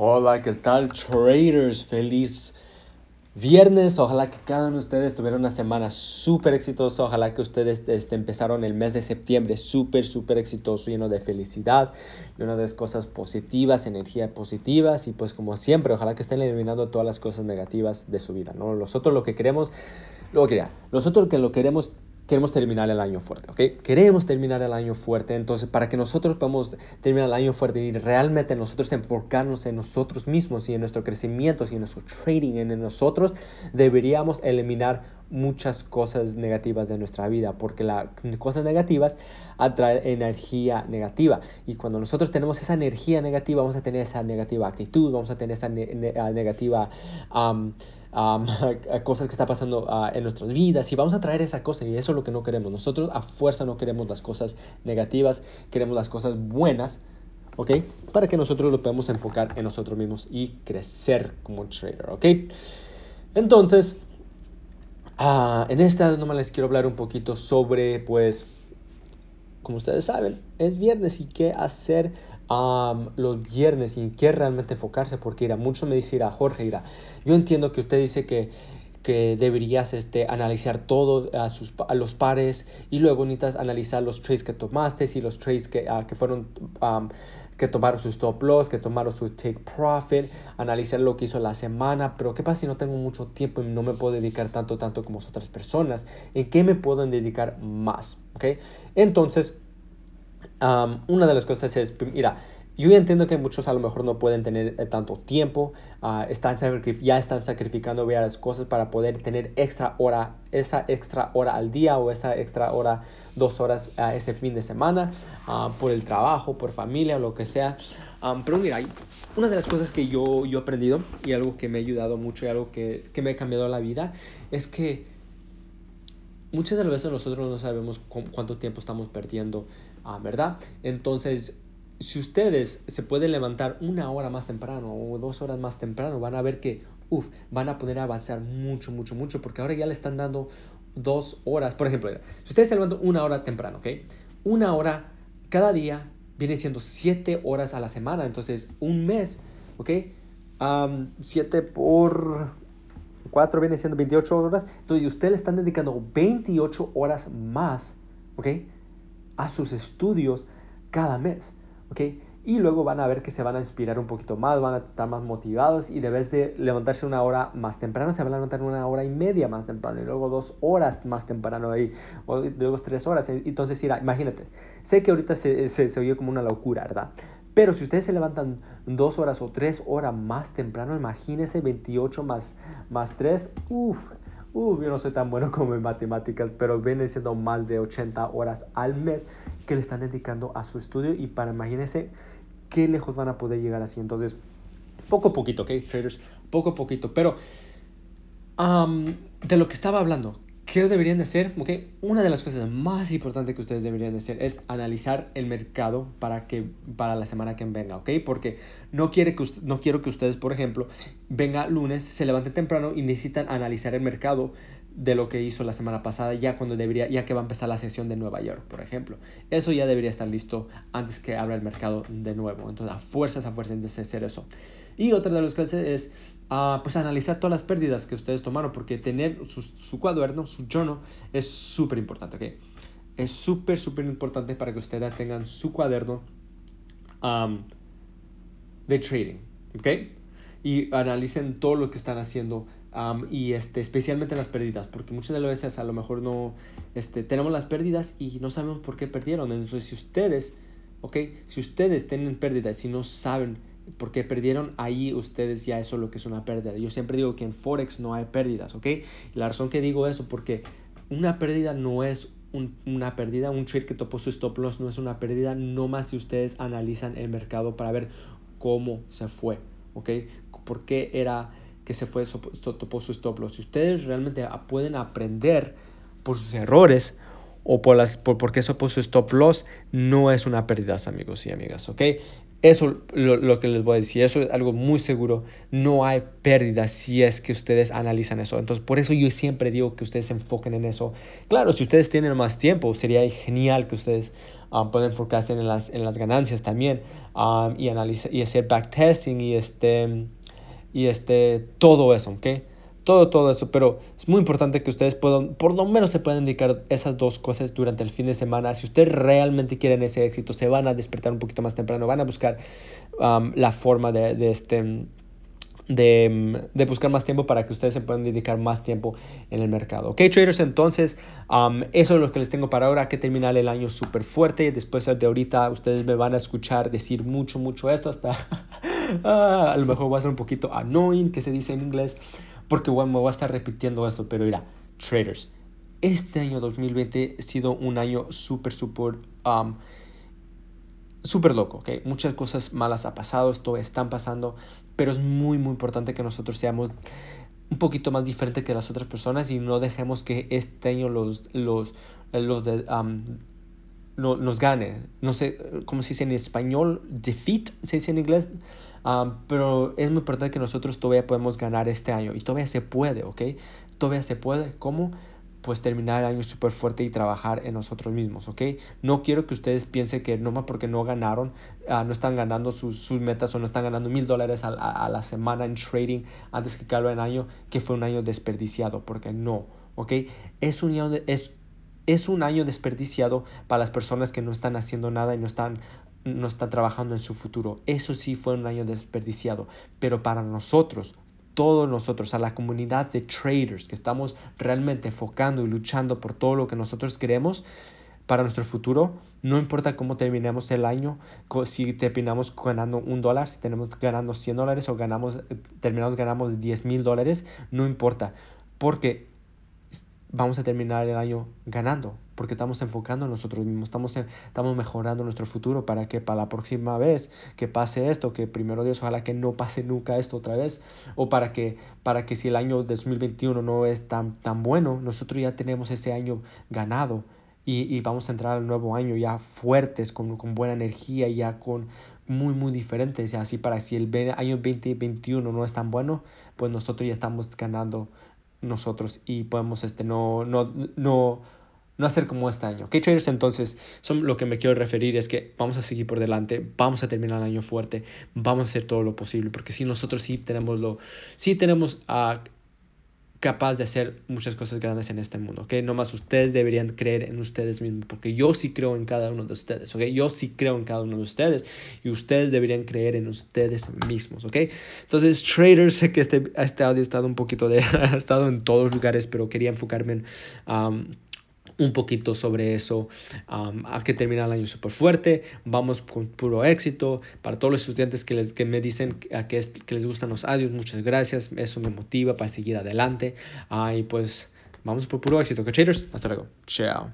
Hola, ¿qué tal traders? Feliz viernes. Ojalá que cada uno de ustedes tuviera una semana súper exitosa. Ojalá que ustedes este, empezaron el mes de septiembre súper, súper exitoso, lleno de felicidad, lleno de cosas positivas, energía positivas. Y pues como siempre, ojalá que estén eliminando todas las cosas negativas de su vida. ¿no? Nosotros lo que queremos, lo que nosotros lo que lo queremos queremos terminar el año fuerte, ¿ok? Queremos terminar el año fuerte, entonces para que nosotros podamos terminar el año fuerte y realmente nosotros enfocarnos en nosotros mismos y en nuestro crecimiento y en nuestro trading, en nosotros, deberíamos eliminar muchas cosas negativas de nuestra vida, porque las cosas negativas atraen energía negativa. Y cuando nosotros tenemos esa energía negativa, vamos a tener esa negativa actitud, vamos a tener esa negativa cosas que está pasando ah, en nuestras vidas y vamos a traer esa cosa y eso es lo que no queremos. Nosotros a fuerza no queremos las cosas negativas, queremos las cosas buenas, ¿ok? Para que nosotros lo podamos enfocar en nosotros mismos y crecer como trader, ¿ok? Entonces, uh, en esta nomás les quiero hablar un poquito sobre, pues, como ustedes saben, es viernes y qué hacer los viernes y en qué realmente enfocarse, porque irá, mucho me dice, a Jorge, irá, yo entiendo que usted dice que, que deberías este, analizar todo a, sus, a los pares y luego necesitas analizar los trades que tomaste y los trades que, uh, que fueron... que tomaron su stop loss, que tomaron su take profit, analizar lo que hizo la semana, pero ¿qué pasa si no tengo mucho tiempo y no me puedo dedicar tanto, tanto como otras personas? ¿En qué me puedo dedicar más? ¿Okay? Entonces, una de las cosas es, mira, yo entiendo que muchos a lo mejor no pueden tener eh, tanto tiempo, uh, ya están sacrificando varias cosas para poder tener extra hora, esa extra hora al día o esa extra hora, dos horas uh, ese fin de semana, uh, por el trabajo, por familia lo que sea. pero mira, una de las cosas que yo, yo he aprendido y algo que me ha ayudado mucho y algo que, que me ha cambiado la vida es que muchas de las veces nosotros no sabemos cuánto tiempo estamos perdiendo Ah, ¿verdad? Entonces, si ustedes se pueden levantar una hora más temprano o dos horas más temprano, van a ver que, uff, van a poder avanzar mucho, mucho, mucho, porque ahora ya le están dando dos horas. Por ejemplo, si ustedes se levantan una hora temprano, ¿ok? Una hora cada día viene siendo siete horas a la semana, entonces un mes, ¿ok? siete por cuatro viene siendo 28 horas, entonces ustedes le están dedicando 28 horas más, ¿ok? a sus estudios cada mes, ¿ok? Y luego van a ver que se van a inspirar un poquito más, van a estar más motivados y debes de levantarse una hora más temprano, se van a levantar una hora y media más temprano y luego dos horas más temprano ahí, o luego tres horas. Entonces, mira, imagínate, sé que ahorita se, se, se oye como una locura, ¿verdad? Pero si ustedes se levantan dos horas o tres horas más temprano, imagínense 28 más, más 3, uff, Uf, yo no soy tan bueno como en matemáticas, pero viene siendo más de 80 horas al mes que le están dedicando a su estudio y para imagínense qué lejos van a poder llegar así. Entonces, poco a poquito, ¿ok? Traders, poco a poquito. Pero de lo que estaba hablando, ¿Qué deberían de hacer? Una de las cosas más importantes que ustedes deberían de hacer es analizar el mercado para, que, para la semana que venga, ¿ok? Porque no, quiere que, no quiero que ustedes, por ejemplo, venga lunes, se levanten temprano y necesitan analizar el mercado de lo que hizo la semana pasada, ya cuando debería, ya que va a empezar la sesión de Nueva York, por ejemplo. Eso ya debería estar listo antes que abra el mercado de nuevo. Entonces, a fuerzas, a fuerzas de hacer eso. Y otra de las cosas es uh, pues analizar todas las pérdidas que ustedes tomaron, porque tener su, su cuaderno, su journal, es súper importante, ¿ok? Es súper, súper importante para que ustedes tengan su cuaderno um, de trading, ¿ok? Y analicen todo lo que están haciendo um, y este, especialmente las pérdidas, porque muchas de las veces a lo mejor no este, tenemos las pérdidas y no sabemos por qué perdieron. Entonces, si ustedes, ¿ok? Si ustedes tienen pérdidas y no saben porque perdieron ahí ustedes ya eso es lo que es una pérdida. Yo siempre digo que en Forex no hay pérdidas, ¿ok? la razón que digo eso porque una pérdida no es una pérdida, un trade que topó su stop loss no es una pérdida, no más si ustedes analizan el mercado para ver cómo se fue, ¿ok? ¿Por qué era que se fue, topó su stop loss? Si ustedes realmente pueden aprender por sus errores, o por, las, por porque eso puso stop loss, no es una pérdida, amigos y amigas, ¿ok? Eso lo, lo que les voy a decir, eso es algo muy seguro, no hay pérdida si es que ustedes analizan eso. Entonces, por eso yo siempre digo que ustedes se enfoquen en eso. Claro, si ustedes tienen más tiempo, sería genial que ustedes um, pueden enfocarse en las, en las ganancias también um, y, y hacer backtesting y, este, y este, todo eso, ¿ok? Todo, todo eso, pero es muy importante que ustedes puedan, por lo menos se puedan dedicar esas dos cosas durante el fin de semana. Si ustedes realmente quieren ese éxito, se van a despertar un poquito más temprano, van a buscar um, la forma de, de este de, de, buscar más tiempo para que ustedes se puedan dedicar más tiempo en el mercado. Ok, traders, entonces um, eso es lo que les tengo para ahora, que terminar el año súper fuerte. Después de ahorita ustedes me van a escuchar decir mucho, mucho esto, hasta ah, a lo mejor va a ser un poquito annoying, que se dice en inglés, porque bueno, me voy a estar repitiendo esto, pero mira, traders, este año 2020 ha sido un año súper, súper... Um, súper loco, ¿ok? Muchas cosas malas ha pasado, esto están pasando, pero es muy, muy importante que nosotros seamos un poquito más diferentes que las otras personas y no dejemos que este año los, los, los de, no, nos gane. No sé cómo se dice en español, defeat, se dice en inglés. pero es muy importante que nosotros todavía podemos ganar este año y todavía se puede, ¿ok? Todavía se puede. ¿Cómo? pues terminar el año súper fuerte y trabajar en nosotros mismos, ¿ok? No quiero que ustedes piensen que no más porque no ganaron, uh, no están ganando sus, sus, metas o no están ganando mil dólares a, a, la semana en trading antes que acabe el año, que fue un año desperdiciado, porque no, ¿ok? Es un año, es, es un año desperdiciado para las personas que no están haciendo nada y no están no están trabajando en su futuro. Eso sí fue un año desperdiciado, pero para nosotros, todos nosotros, a la comunidad de traders que estamos realmente enfocando y luchando por todo lo que nosotros queremos para nuestro futuro, no importa cómo terminemos el año, si terminamos ganando un dólar, si tenemos ganando 100 dólares o ganamos, terminamos ganando 10 mil dólares, no importa, porque vamos a terminar el año ganando, porque estamos enfocando en nosotros mismos, estamos, estamos mejorando nuestro futuro para que para la próxima vez que pase esto, que primero Dios, ojalá que no pase nunca esto otra vez, o para que, para que si el año 2021 no es tan, tan bueno, nosotros ya tenemos ese año ganado y, y vamos a entrar al nuevo año ya fuertes, con, con buena energía, ya con muy, muy diferentes, así para si el año 2021 no es tan bueno, pues nosotros ya estamos ganando nosotros y podemos este, no, no, no, no hacer como este año. ¿Ok, traders? Entonces, son, lo que me quiero referir es que vamos a seguir por delante, vamos a terminar el año fuerte, vamos a hacer todo lo posible, porque si nosotros sí tenemos lo, sí tenemos a capaz de hacer muchas cosas grandes en este mundo, ¿ok? más ustedes deberían creer en ustedes mismos, porque yo sí creo en cada uno de ustedes, ¿ok? Yo sí creo en cada uno de ustedes y ustedes deberían creer en ustedes mismos, ¿ok? Entonces, traders, sé que este, este audio ha estado un poquito de, ha estado en todos lugares, pero quería enfocarme en... Um, un poquito sobre eso. Um, a que terminar el año súper fuerte, vamos con puro éxito. Para todos los estudiantes que, les, que me dicen que, que les gustan los audios, muchas gracias. Eso me motiva para seguir adelante. Y pues vamos por puro éxito. Que traders, hasta luego. Chao.